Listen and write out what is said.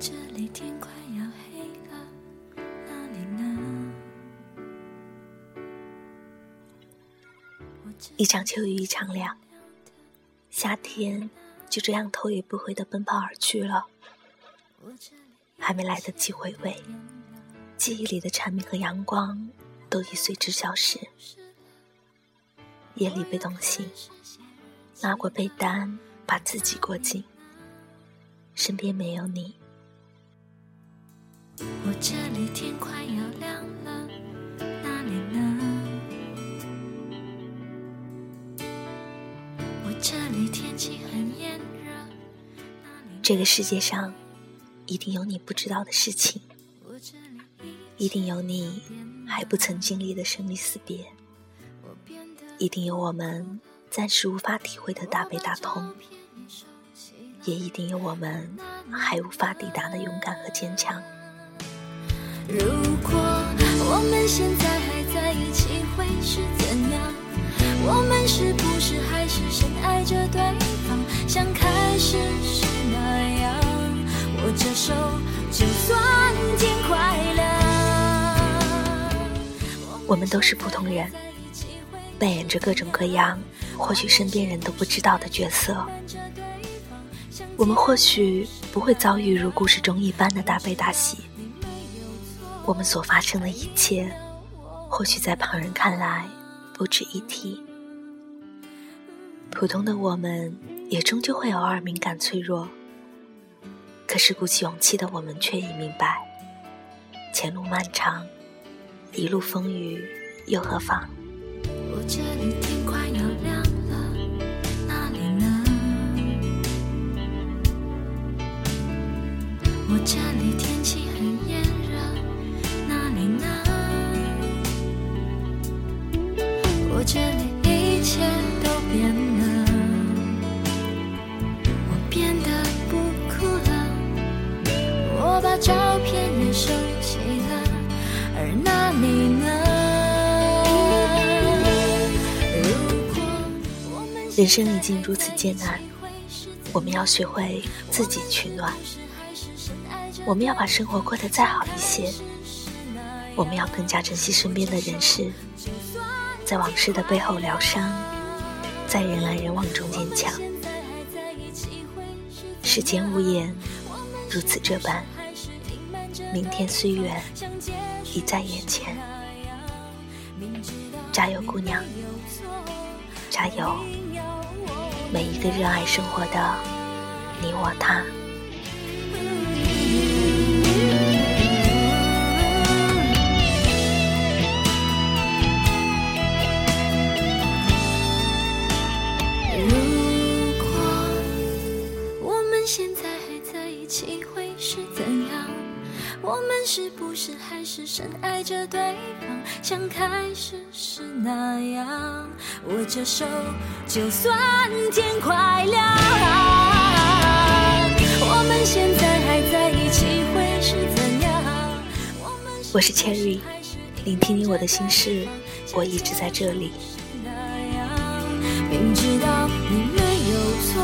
这里天快要黑了，哪里呢？一场秋雨一场凉，夏天就这样头也不回的奔跑而去了，还没来得及回味，记忆里的蝉鸣和阳光都已随之消失。夜里被冻醒，拉过被单，把自己裹紧，身边没有你。我这里这里天气很炎热，这个世界上一定有你不知道的事情，一定有你还不曾经历的生离死别，一定有我们暂时无法体会的大悲大痛，也一定有我们还无法抵达的勇敢和坚强。如果我们现在还在一起会是怎样？我们是不是还是深爱着对方，像开始时那样？握着手，就算天快亮。我们都是普通人，扮演着各种各样，或许身边人都不知道的角色。我们或许不会遭遇如故事中一般的大悲大喜。我们所发生的一切，或许在旁人看来不值一提。普通的我们，也终究会偶尔敏感脆弱。可是鼓起勇气的我们，却已明白，前路漫长，一路风雨又何妨？我这里天快要亮照片也收起了，而那你呢？人生已经如此艰难，我们要学会自己取暖，我们要把生活过得再好一些。我们要更加珍惜身边的人事，在往事的背后疗伤，在人来人往中坚强。世间无言，如此这般，明天虽远，已在眼前。加油，姑娘！加油，每一个热爱生活的你我他。我们现在还在一起会是怎我们是不是还是深爱着对方，像开始时那样握着手，就算天快亮。我们现在还在一起会是怎样？我,是 Cherry，聆听你我的心事，我一直在这里。明知道你没有错，